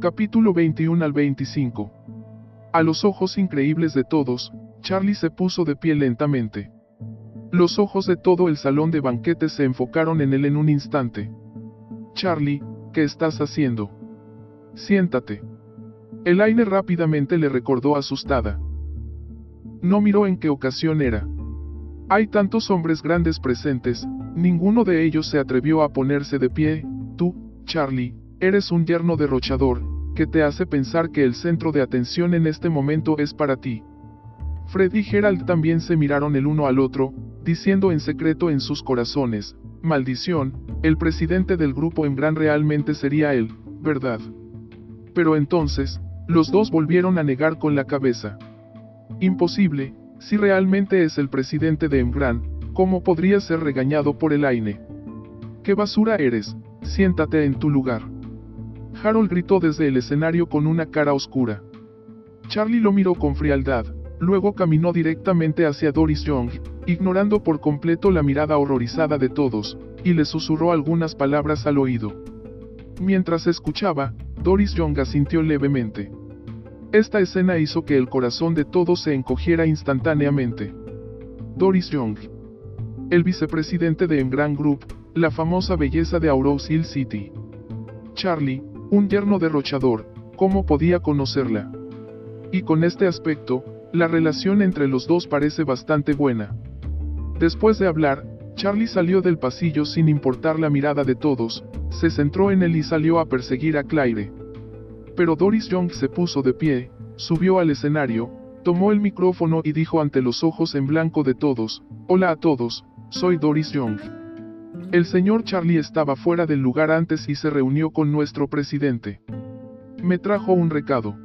Capítulo 21 al 25. A los ojos increíbles de todos, Charlie se puso de pie lentamente. Los ojos de todo el salón de banquetes se enfocaron en él en un instante. Charlie, ¿qué estás haciendo? Siéntate. Elaine rápidamente le recordó asustada. No miró en qué ocasión era. Hay tantos hombres grandes presentes, ninguno de ellos se atrevió a ponerse de pie, tú, Charlie, eres un yerno derrochador, que te hace pensar que el centro de atención en este momento es para ti. Fred y Gerald también se miraron el uno al otro, diciendo en secreto en sus corazones, maldición, el presidente del grupo en realmente sería él, ¿verdad? Pero entonces, los dos volvieron a negar con la cabeza. Imposible, si realmente es el presidente de Embran, ¿cómo podría ser regañado por el AINE? ¿Qué basura eres? Siéntate en tu lugar. Harold gritó desde el escenario con una cara oscura. Charlie lo miró con frialdad, luego caminó directamente hacia Doris Young, ignorando por completo la mirada horrorizada de todos, y le susurró algunas palabras al oído. Mientras escuchaba, Doris Young asintió levemente. Esta escena hizo que el corazón de todos se encogiera instantáneamente. Doris Young. El vicepresidente de Embran Group, la famosa belleza de Aurora Hill City. Charlie, un yerno derrochador, ¿cómo podía conocerla? Y con este aspecto, la relación entre los dos parece bastante buena. Después de hablar, Charlie salió del pasillo sin importar la mirada de todos, se centró en él y salió a perseguir a Claire. Pero Doris Young se puso de pie, subió al escenario, tomó el micrófono y dijo ante los ojos en blanco de todos, Hola a todos, soy Doris Young. El señor Charlie estaba fuera del lugar antes y se reunió con nuestro presidente. Me trajo un recado.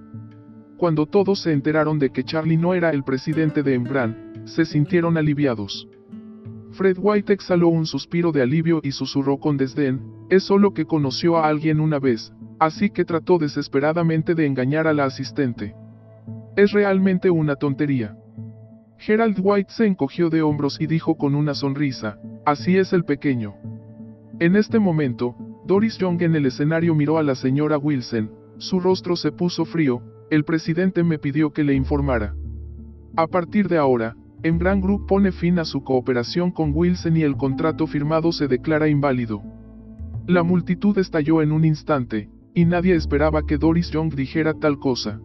Cuando todos se enteraron de que Charlie no era el presidente de Embran, se sintieron aliviados. Fred White exhaló un suspiro de alivio y susurró con desdén, es solo que conoció a alguien una vez, así que trató desesperadamente de engañar a la asistente. Es realmente una tontería. Gerald White se encogió de hombros y dijo con una sonrisa, así es el pequeño. En este momento, Doris Young en el escenario miró a la señora Wilson, su rostro se puso frío, el presidente me pidió que le informara. A partir de ahora, Embran Group pone fin a su cooperación con Wilson y el contrato firmado se declara inválido. La multitud estalló en un instante, y nadie esperaba que Doris Young dijera tal cosa.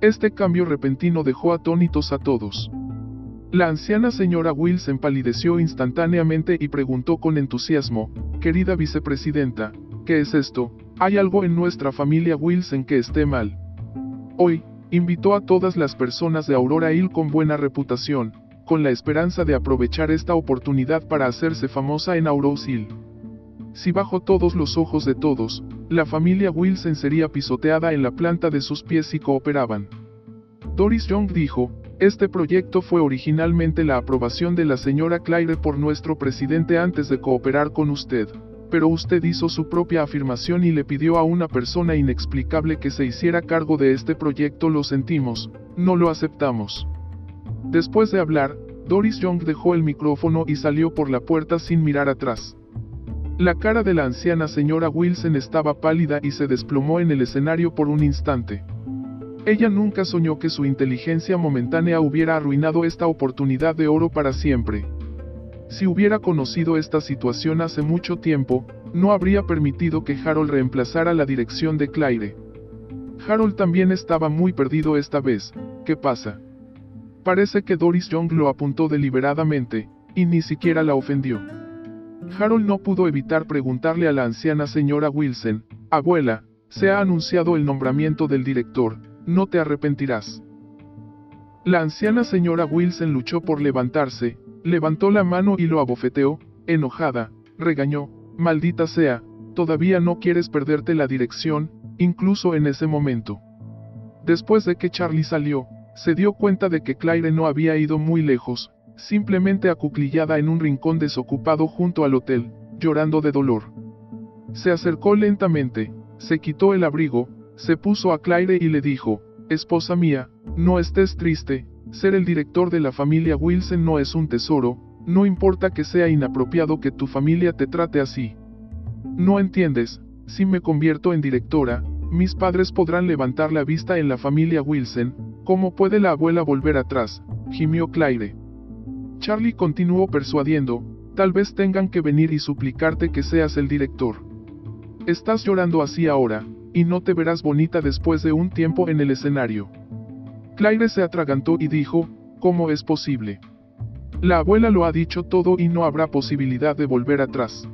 Este cambio repentino dejó atónitos a todos. La anciana señora Wills empalideció instantáneamente y preguntó con entusiasmo, querida vicepresidenta, ¿qué es esto? ¿Hay algo en nuestra familia Wills en que esté mal? Hoy, invitó a todas las personas de Aurora Hill con buena reputación, con la esperanza de aprovechar esta oportunidad para hacerse famosa en Aurora Hill. Si bajo todos los ojos de todos, la familia Wilson sería pisoteada en la planta de sus pies si cooperaban. Doris Young dijo, este proyecto fue originalmente la aprobación de la señora Claire por nuestro presidente antes de cooperar con usted, pero usted hizo su propia afirmación y le pidió a una persona inexplicable que se hiciera cargo de este proyecto. Lo sentimos, no lo aceptamos. Después de hablar, Doris Young dejó el micrófono y salió por la puerta sin mirar atrás. La cara de la anciana señora Wilson estaba pálida y se desplomó en el escenario por un instante. Ella nunca soñó que su inteligencia momentánea hubiera arruinado esta oportunidad de oro para siempre. Si hubiera conocido esta situación hace mucho tiempo, no habría permitido que Harold reemplazara la dirección de Claire. Harold también estaba muy perdido esta vez, ¿qué pasa? Parece que Doris Young lo apuntó deliberadamente, y ni siquiera la ofendió. Harold no pudo evitar preguntarle a la anciana señora Wilson, abuela, se ha anunciado el nombramiento del director, no te arrepentirás. La anciana señora Wilson luchó por levantarse, levantó la mano y lo abofeteó, enojada, regañó, maldita sea, todavía no quieres perderte la dirección, incluso en ese momento. Después de que Charlie salió, se dio cuenta de que Claire no había ido muy lejos, simplemente acuclillada en un rincón desocupado junto al hotel, llorando de dolor. Se acercó lentamente, se quitó el abrigo, se puso a Claire y le dijo, Esposa mía, no estés triste, ser el director de la familia Wilson no es un tesoro, no importa que sea inapropiado que tu familia te trate así. No entiendes, si me convierto en directora, mis padres podrán levantar la vista en la familia Wilson, ¿cómo puede la abuela volver atrás? gimió Claire. Charlie continuó persuadiendo, tal vez tengan que venir y suplicarte que seas el director. Estás llorando así ahora, y no te verás bonita después de un tiempo en el escenario. Claire se atragantó y dijo, ¿cómo es posible? La abuela lo ha dicho todo y no habrá posibilidad de volver atrás.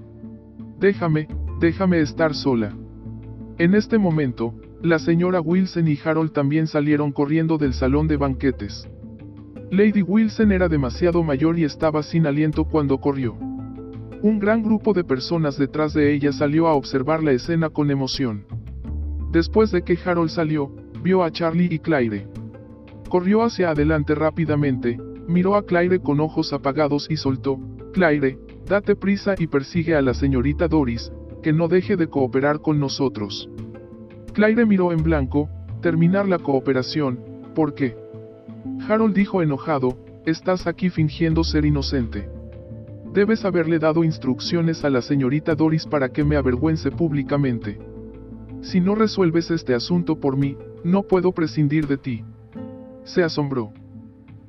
Déjame, déjame estar sola. En este momento, la señora Wilson y Harold también salieron corriendo del salón de banquetes. Lady Wilson era demasiado mayor y estaba sin aliento cuando corrió. Un gran grupo de personas detrás de ella salió a observar la escena con emoción. Después de que Harold salió, vio a Charlie y Claire. Corrió hacia adelante rápidamente, miró a Claire con ojos apagados y soltó, Claire, date prisa y persigue a la señorita Doris, que no deje de cooperar con nosotros. Claire miró en blanco, terminar la cooperación, ¿por qué? Harold dijo enojado, estás aquí fingiendo ser inocente. Debes haberle dado instrucciones a la señorita Doris para que me avergüence públicamente. Si no resuelves este asunto por mí, no puedo prescindir de ti. Se asombró.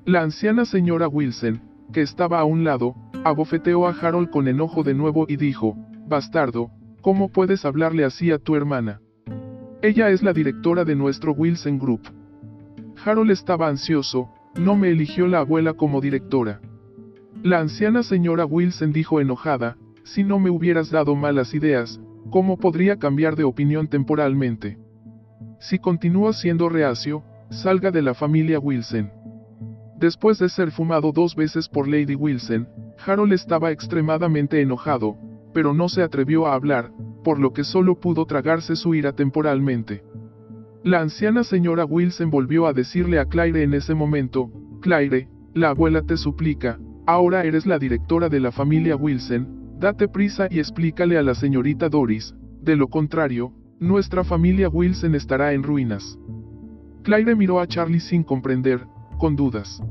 La anciana señora Wilson, que estaba a un lado, abofeteó a Harold con enojo de nuevo y dijo, Bastardo, ¿cómo puedes hablarle así a tu hermana? Ella es la directora de nuestro Wilson Group. Harold estaba ansioso, no me eligió la abuela como directora. La anciana señora Wilson dijo enojada, si no me hubieras dado malas ideas, ¿cómo podría cambiar de opinión temporalmente? Si continúa siendo reacio, salga de la familia Wilson. Después de ser fumado dos veces por Lady Wilson, Harold estaba extremadamente enojado, pero no se atrevió a hablar, por lo que solo pudo tragarse su ira temporalmente. La anciana señora Wilson volvió a decirle a Claire en ese momento, Claire, la abuela te suplica, ahora eres la directora de la familia Wilson, date prisa y explícale a la señorita Doris, de lo contrario, nuestra familia Wilson estará en ruinas. Claire miró a Charlie sin comprender, con dudas.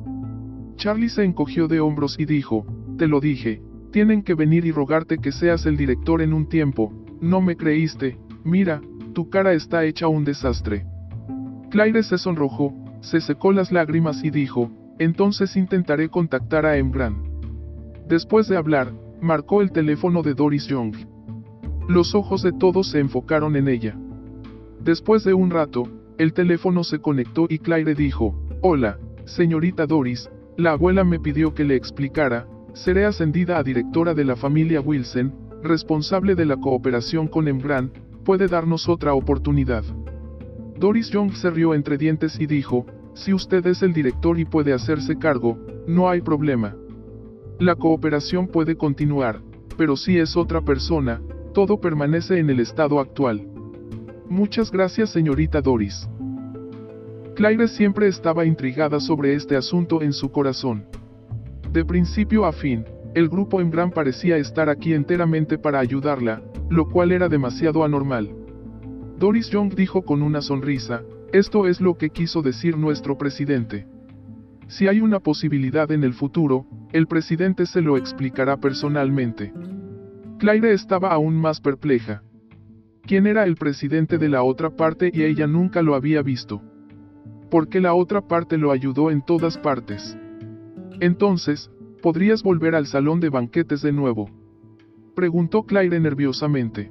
Charlie se encogió de hombros y dijo, te lo dije, tienen que venir y rogarte que seas el director en un tiempo, no me creíste, mira, tu cara está hecha un desastre. Claire se sonrojó, se secó las lágrimas y dijo, entonces intentaré contactar a Embran. Después de hablar, marcó el teléfono de Doris Young. Los ojos de todos se enfocaron en ella. Después de un rato, el teléfono se conectó y Claire dijo, Hola, Señorita Doris, la abuela me pidió que le explicara, seré ascendida a directora de la familia Wilson, responsable de la cooperación con Embran, puede darnos otra oportunidad. Doris Young se rió entre dientes y dijo, si usted es el director y puede hacerse cargo, no hay problema. La cooperación puede continuar, pero si es otra persona, todo permanece en el estado actual. Muchas gracias señorita Doris. Claire siempre estaba intrigada sobre este asunto en su corazón. De principio a fin, el grupo en gran parecía estar aquí enteramente para ayudarla, lo cual era demasiado anormal. Doris Young dijo con una sonrisa, esto es lo que quiso decir nuestro presidente. Si hay una posibilidad en el futuro, el presidente se lo explicará personalmente. Claire estaba aún más perpleja. ¿Quién era el presidente de la otra parte y ella nunca lo había visto? porque la otra parte lo ayudó en todas partes. Entonces, ¿podrías volver al salón de banquetes de nuevo? Preguntó Claire nerviosamente.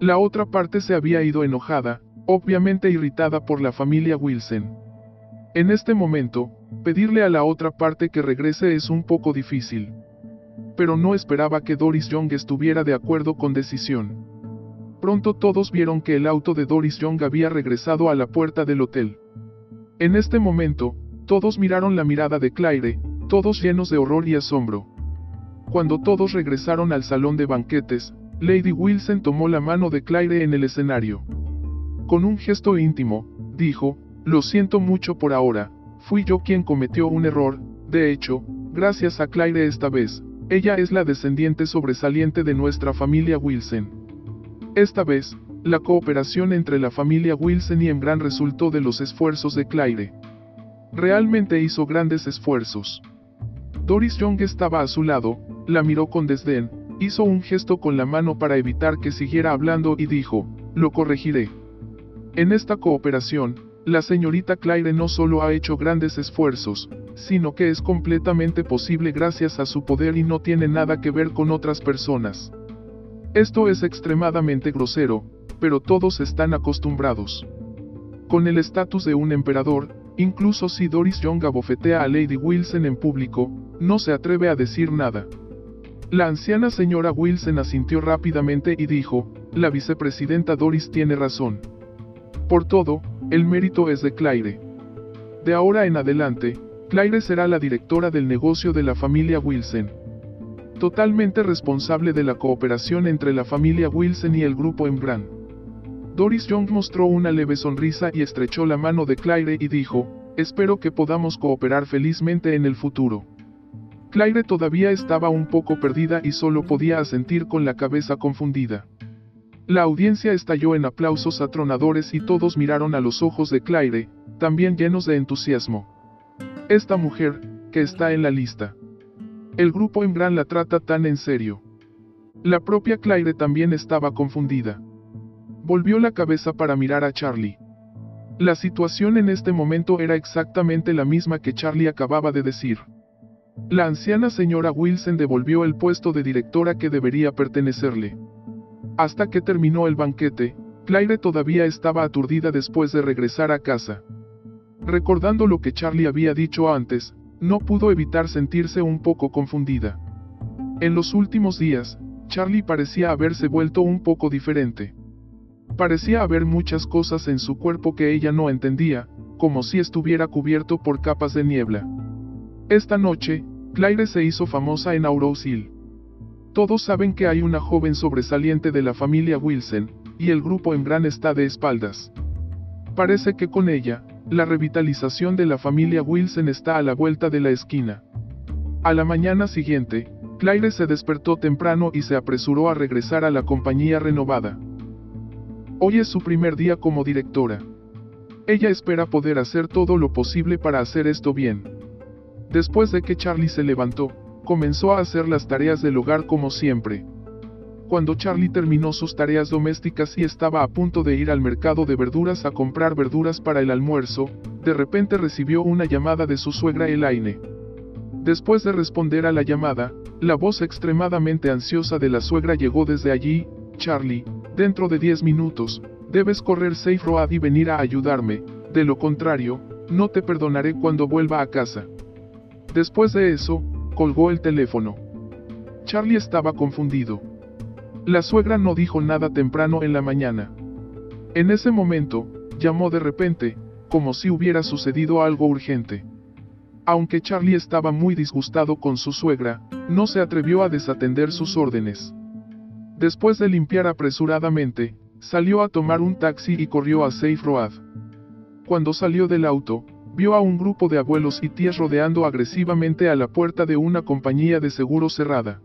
La otra parte se había ido enojada, obviamente irritada por la familia Wilson. En este momento, pedirle a la otra parte que regrese es un poco difícil. Pero no esperaba que Doris Young estuviera de acuerdo con decisión. Pronto todos vieron que el auto de Doris Young había regresado a la puerta del hotel. En este momento, todos miraron la mirada de Claire, todos llenos de horror y asombro. Cuando todos regresaron al salón de banquetes, Lady Wilson tomó la mano de Claire en el escenario. Con un gesto íntimo, dijo, lo siento mucho por ahora, fui yo quien cometió un error, de hecho, gracias a Claire esta vez, ella es la descendiente sobresaliente de nuestra familia Wilson. Esta vez, la cooperación entre la familia Wilson y Embran resultó de los esfuerzos de Claire. Realmente hizo grandes esfuerzos. Doris Young estaba a su lado, la miró con desdén, hizo un gesto con la mano para evitar que siguiera hablando y dijo, lo corregiré. En esta cooperación, la señorita Claire no solo ha hecho grandes esfuerzos, sino que es completamente posible gracias a su poder y no tiene nada que ver con otras personas. Esto es extremadamente grosero, pero todos están acostumbrados. Con el estatus de un emperador, incluso si Doris Young abofetea a Lady Wilson en público, no se atreve a decir nada. La anciana señora Wilson asintió rápidamente y dijo, la vicepresidenta Doris tiene razón. Por todo, el mérito es de Claire. De ahora en adelante, Claire será la directora del negocio de la familia Wilson. Totalmente responsable de la cooperación entre la familia Wilson y el grupo Embran. Doris Young mostró una leve sonrisa y estrechó la mano de Claire y dijo, espero que podamos cooperar felizmente en el futuro. Claire todavía estaba un poco perdida y solo podía asentir con la cabeza confundida. La audiencia estalló en aplausos atronadores y todos miraron a los ojos de Claire, también llenos de entusiasmo. Esta mujer, que está en la lista. El grupo en gran la trata tan en serio. La propia Claire también estaba confundida. Volvió la cabeza para mirar a Charlie. La situación en este momento era exactamente la misma que Charlie acababa de decir. La anciana señora Wilson devolvió el puesto de directora que debería pertenecerle. Hasta que terminó el banquete, Claire todavía estaba aturdida después de regresar a casa. Recordando lo que Charlie había dicho antes, no pudo evitar sentirse un poco confundida. En los últimos días, Charlie parecía haberse vuelto un poco diferente. Parecía haber muchas cosas en su cuerpo que ella no entendía, como si estuviera cubierto por capas de niebla. Esta noche, Claire se hizo famosa en Aurous Hill. Todos saben que hay una joven sobresaliente de la familia Wilson, y el grupo en gran está de espaldas. Parece que con ella, la revitalización de la familia Wilson está a la vuelta de la esquina. A la mañana siguiente, Claire se despertó temprano y se apresuró a regresar a la compañía renovada. Hoy es su primer día como directora. Ella espera poder hacer todo lo posible para hacer esto bien. Después de que Charlie se levantó, comenzó a hacer las tareas del hogar como siempre. Cuando Charlie terminó sus tareas domésticas y estaba a punto de ir al mercado de verduras a comprar verduras para el almuerzo, de repente recibió una llamada de su suegra Elaine. Después de responder a la llamada, la voz extremadamente ansiosa de la suegra llegó desde allí, Charlie, dentro de 10 minutos, debes correr Safe Road y venir a ayudarme, de lo contrario, no te perdonaré cuando vuelva a casa. Después de eso, colgó el teléfono. Charlie estaba confundido. La suegra no dijo nada temprano en la mañana. En ese momento, llamó de repente, como si hubiera sucedido algo urgente. Aunque Charlie estaba muy disgustado con su suegra, no se atrevió a desatender sus órdenes. Después de limpiar apresuradamente, salió a tomar un taxi y corrió a Safe Road. Cuando salió del auto, vio a un grupo de abuelos y tías rodeando agresivamente a la puerta de una compañía de seguro cerrada.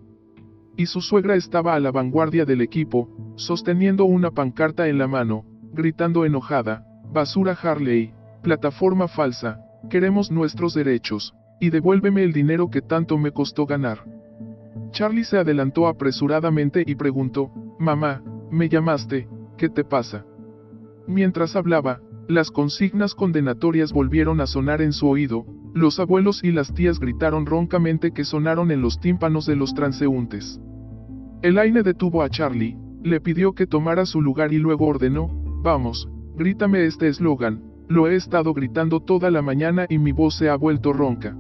Y su suegra estaba a la vanguardia del equipo, sosteniendo una pancarta en la mano, gritando enojada, basura Harley, plataforma falsa, queremos nuestros derechos, y devuélveme el dinero que tanto me costó ganar. Charlie se adelantó apresuradamente y preguntó, Mamá, ¿me llamaste? ¿Qué te pasa? Mientras hablaba, las consignas condenatorias volvieron a sonar en su oído, los abuelos y las tías gritaron roncamente que sonaron en los tímpanos de los transeúntes. Elaine detuvo a Charlie, le pidió que tomara su lugar y luego ordenó, vamos, grítame este eslogan, lo he estado gritando toda la mañana y mi voz se ha vuelto ronca.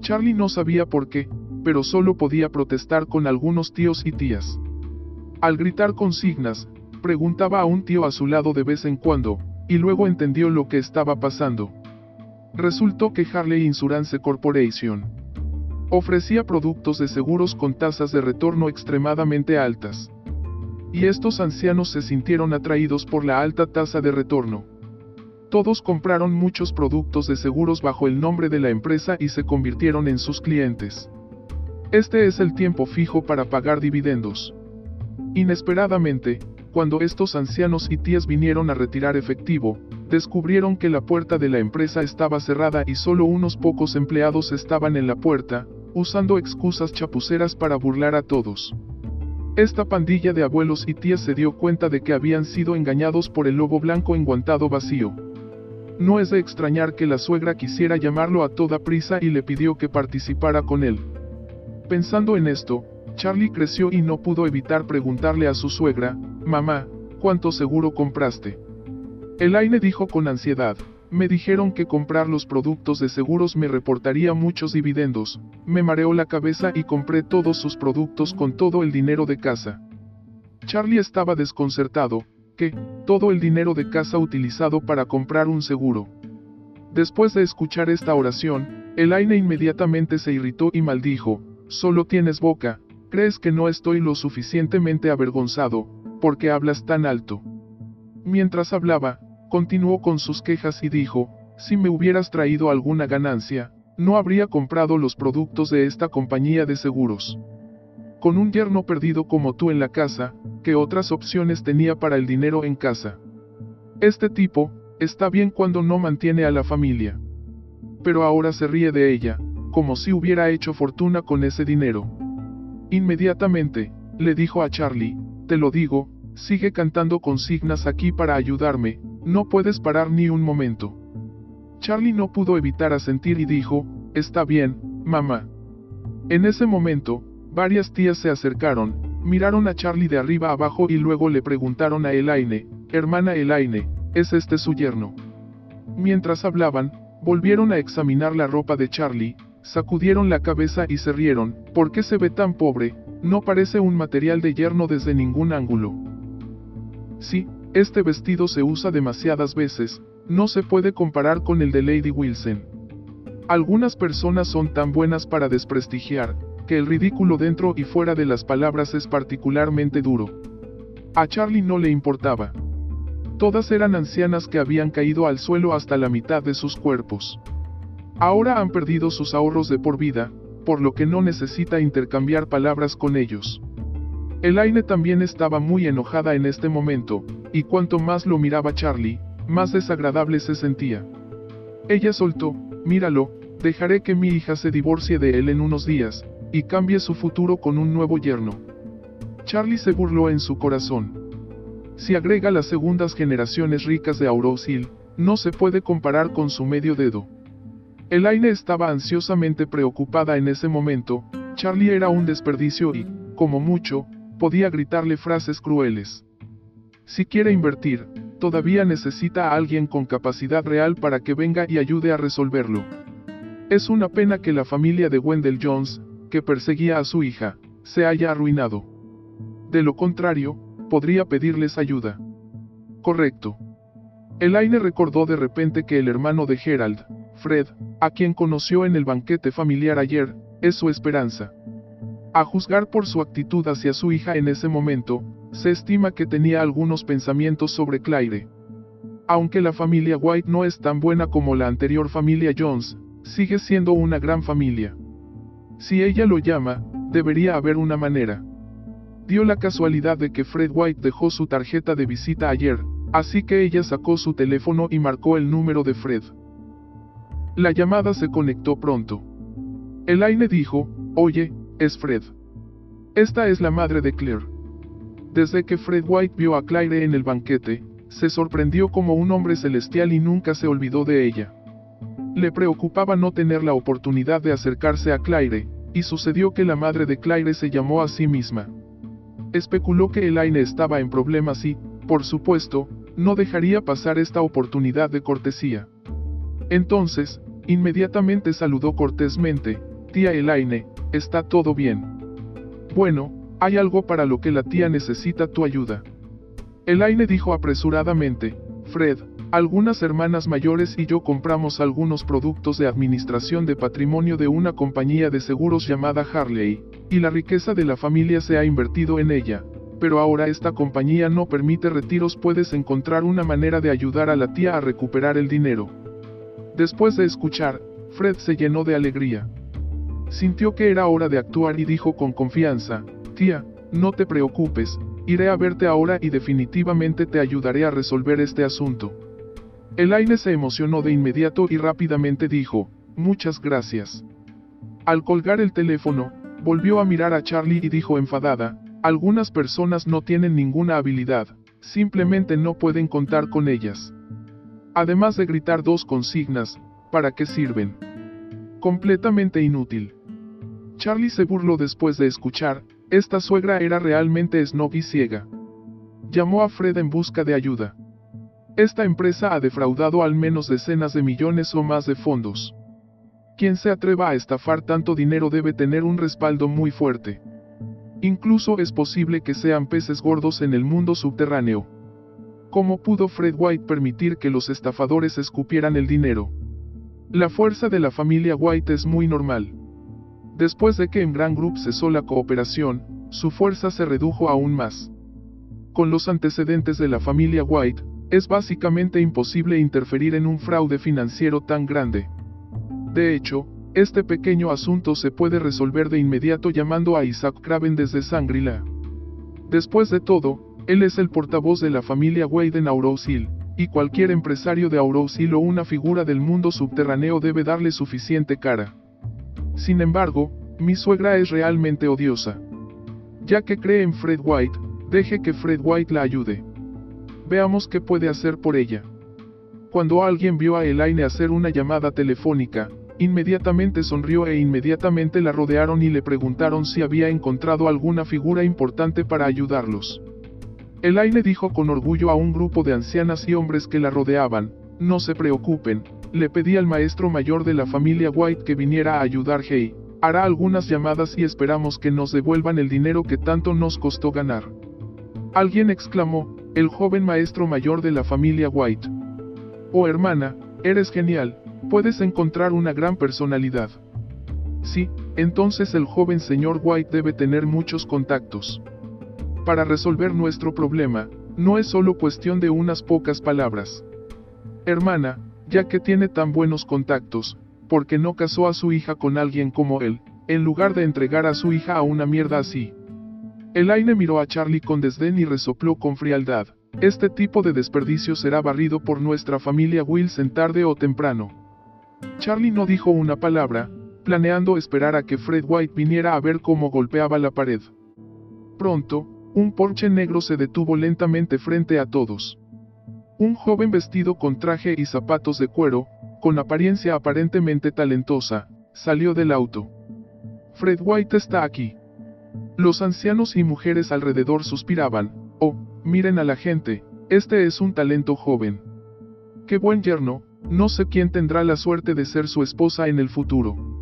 Charlie no sabía por qué, pero solo podía protestar con algunos tíos y tías. Al gritar consignas, preguntaba a un tío a su lado de vez en cuando, y luego entendió lo que estaba pasando. Resultó que Harley Insurance Corporation ofrecía productos de seguros con tasas de retorno extremadamente altas. Y estos ancianos se sintieron atraídos por la alta tasa de retorno. Todos compraron muchos productos de seguros bajo el nombre de la empresa y se convirtieron en sus clientes. Este es el tiempo fijo para pagar dividendos. Inesperadamente, cuando estos ancianos y tías vinieron a retirar efectivo, descubrieron que la puerta de la empresa estaba cerrada y solo unos pocos empleados estaban en la puerta, usando excusas chapuceras para burlar a todos. Esta pandilla de abuelos y tías se dio cuenta de que habían sido engañados por el lobo blanco enguantado vacío. No es de extrañar que la suegra quisiera llamarlo a toda prisa y le pidió que participara con él. Pensando en esto, Charlie creció y no pudo evitar preguntarle a su suegra, Mamá, ¿cuánto seguro compraste? Elaine dijo con ansiedad, me dijeron que comprar los productos de seguros me reportaría muchos dividendos, me mareó la cabeza y compré todos sus productos con todo el dinero de casa. Charlie estaba desconcertado, que, todo el dinero de casa utilizado para comprar un seguro. Después de escuchar esta oración, Elaine inmediatamente se irritó y maldijo, solo tienes boca, crees que no estoy lo suficientemente avergonzado, porque hablas tan alto. Mientras hablaba, continuó con sus quejas y dijo, si me hubieras traído alguna ganancia, no habría comprado los productos de esta compañía de seguros. Con un yerno perdido como tú en la casa, ¿qué otras opciones tenía para el dinero en casa? Este tipo, está bien cuando no mantiene a la familia. Pero ahora se ríe de ella, como si hubiera hecho fortuna con ese dinero. Inmediatamente, le dijo a Charlie, te lo digo, sigue cantando consignas aquí para ayudarme, no puedes parar ni un momento. Charlie no pudo evitar asentir y dijo, está bien, mamá. En ese momento, varias tías se acercaron, miraron a Charlie de arriba abajo y luego le preguntaron a Elaine, hermana Elaine, ¿es este su yerno? Mientras hablaban, volvieron a examinar la ropa de Charlie, sacudieron la cabeza y se rieron, ¿por qué se ve tan pobre? No parece un material de yerno desde ningún ángulo. Sí, este vestido se usa demasiadas veces, no se puede comparar con el de Lady Wilson. Algunas personas son tan buenas para desprestigiar, que el ridículo dentro y fuera de las palabras es particularmente duro. A Charlie no le importaba. Todas eran ancianas que habían caído al suelo hasta la mitad de sus cuerpos. Ahora han perdido sus ahorros de por vida, por lo que no necesita intercambiar palabras con ellos. Elaine también estaba muy enojada en este momento, y cuanto más lo miraba Charlie, más desagradable se sentía. Ella soltó, míralo, dejaré que mi hija se divorcie de él en unos días, y cambie su futuro con un nuevo yerno. Charlie se burló en su corazón. Si agrega las segundas generaciones ricas de Aurosil, no se puede comparar con su medio dedo. Elaine estaba ansiosamente preocupada en ese momento, Charlie era un desperdicio y, como mucho, podía gritarle frases crueles. Si quiere invertir, todavía necesita a alguien con capacidad real para que venga y ayude a resolverlo. Es una pena que la familia de Wendell Jones, que perseguía a su hija, se haya arruinado. De lo contrario, podría pedirles ayuda. Correcto. Elaine recordó de repente que el hermano de Gerald, Fred, a quien conoció en el banquete familiar ayer, es su esperanza. A juzgar por su actitud hacia su hija en ese momento, se estima que tenía algunos pensamientos sobre Claire. Aunque la familia White no es tan buena como la anterior familia Jones, sigue siendo una gran familia. Si ella lo llama, debería haber una manera. Dio la casualidad de que Fred White dejó su tarjeta de visita ayer, así que ella sacó su teléfono y marcó el número de Fred. La llamada se conectó pronto. Elaine dijo, oye, es Fred. Esta es la madre de Claire. Desde que Fred White vio a Claire en el banquete, se sorprendió como un hombre celestial y nunca se olvidó de ella. Le preocupaba no tener la oportunidad de acercarse a Claire, y sucedió que la madre de Claire se llamó a sí misma. Especuló que Elaine estaba en problemas y, por supuesto, no dejaría pasar esta oportunidad de cortesía. Entonces, inmediatamente saludó cortésmente, tía Elaine, está todo bien. Bueno, hay algo para lo que la tía necesita tu ayuda. Elaine dijo apresuradamente, Fred, algunas hermanas mayores y yo compramos algunos productos de administración de patrimonio de una compañía de seguros llamada Harley, y la riqueza de la familia se ha invertido en ella, pero ahora esta compañía no permite retiros puedes encontrar una manera de ayudar a la tía a recuperar el dinero. Después de escuchar, Fred se llenó de alegría. Sintió que era hora de actuar y dijo con confianza, tía, no te preocupes, iré a verte ahora y definitivamente te ayudaré a resolver este asunto. Elaine se emocionó de inmediato y rápidamente dijo, muchas gracias. Al colgar el teléfono, volvió a mirar a Charlie y dijo enfadada, Algunas personas no tienen ninguna habilidad, simplemente no pueden contar con ellas. Además de gritar dos consignas, ¿para qué sirven? Completamente inútil. Charlie se burló después de escuchar, esta suegra era realmente snob y ciega. Llamó a Fred en busca de ayuda. Esta empresa ha defraudado al menos decenas de millones o más de fondos. Quien se atreva a estafar tanto dinero debe tener un respaldo muy fuerte. Incluso es posible que sean peces gordos en el mundo subterráneo. ¿Cómo pudo Fred White permitir que los estafadores escupieran el dinero? La fuerza de la familia White es muy normal. Después de que en Grand Group cesó la cooperación, su fuerza se redujo aún más. Con los antecedentes de la familia White, es básicamente imposible interferir en un fraude financiero tan grande. De hecho, este pequeño asunto se puede resolver de inmediato llamando a Isaac Craven desde Sangrila. Después de todo, él es el portavoz de la familia Wade en Aurose y cualquier empresario de Aurose Hill o una figura del mundo subterráneo debe darle suficiente cara. Sin embargo, mi suegra es realmente odiosa. Ya que cree en Fred White, deje que Fred White la ayude. Veamos qué puede hacer por ella. Cuando alguien vio a Elaine hacer una llamada telefónica, Inmediatamente sonrió e inmediatamente la rodearon y le preguntaron si había encontrado alguna figura importante para ayudarlos. Elaine dijo con orgullo a un grupo de ancianas y hombres que la rodeaban, no se preocupen, le pedí al maestro mayor de la familia White que viniera a ayudar Hey, hará algunas llamadas y esperamos que nos devuelvan el dinero que tanto nos costó ganar. Alguien exclamó, el joven maestro mayor de la familia White. Oh hermana, eres genial, puedes encontrar una gran personalidad. Sí, entonces el joven señor White debe tener muchos contactos. Para resolver nuestro problema, no es solo cuestión de unas pocas palabras. Hermana, ya que tiene tan buenos contactos, ¿por qué no casó a su hija con alguien como él, en lugar de entregar a su hija a una mierda así? Elaine miró a Charlie con desdén y resopló con frialdad. Este tipo de desperdicio será barrido por nuestra familia Wilson tarde o temprano. Charlie no dijo una palabra, planeando esperar a que Fred White viniera a ver cómo golpeaba la pared. Pronto, un porche negro se detuvo lentamente frente a todos. Un joven vestido con traje y zapatos de cuero, con apariencia aparentemente talentosa, salió del auto. Fred White está aquí. Los ancianos y mujeres alrededor suspiraban, oh, miren a la gente, este es un talento joven. Qué buen yerno, no sé quién tendrá la suerte de ser su esposa en el futuro.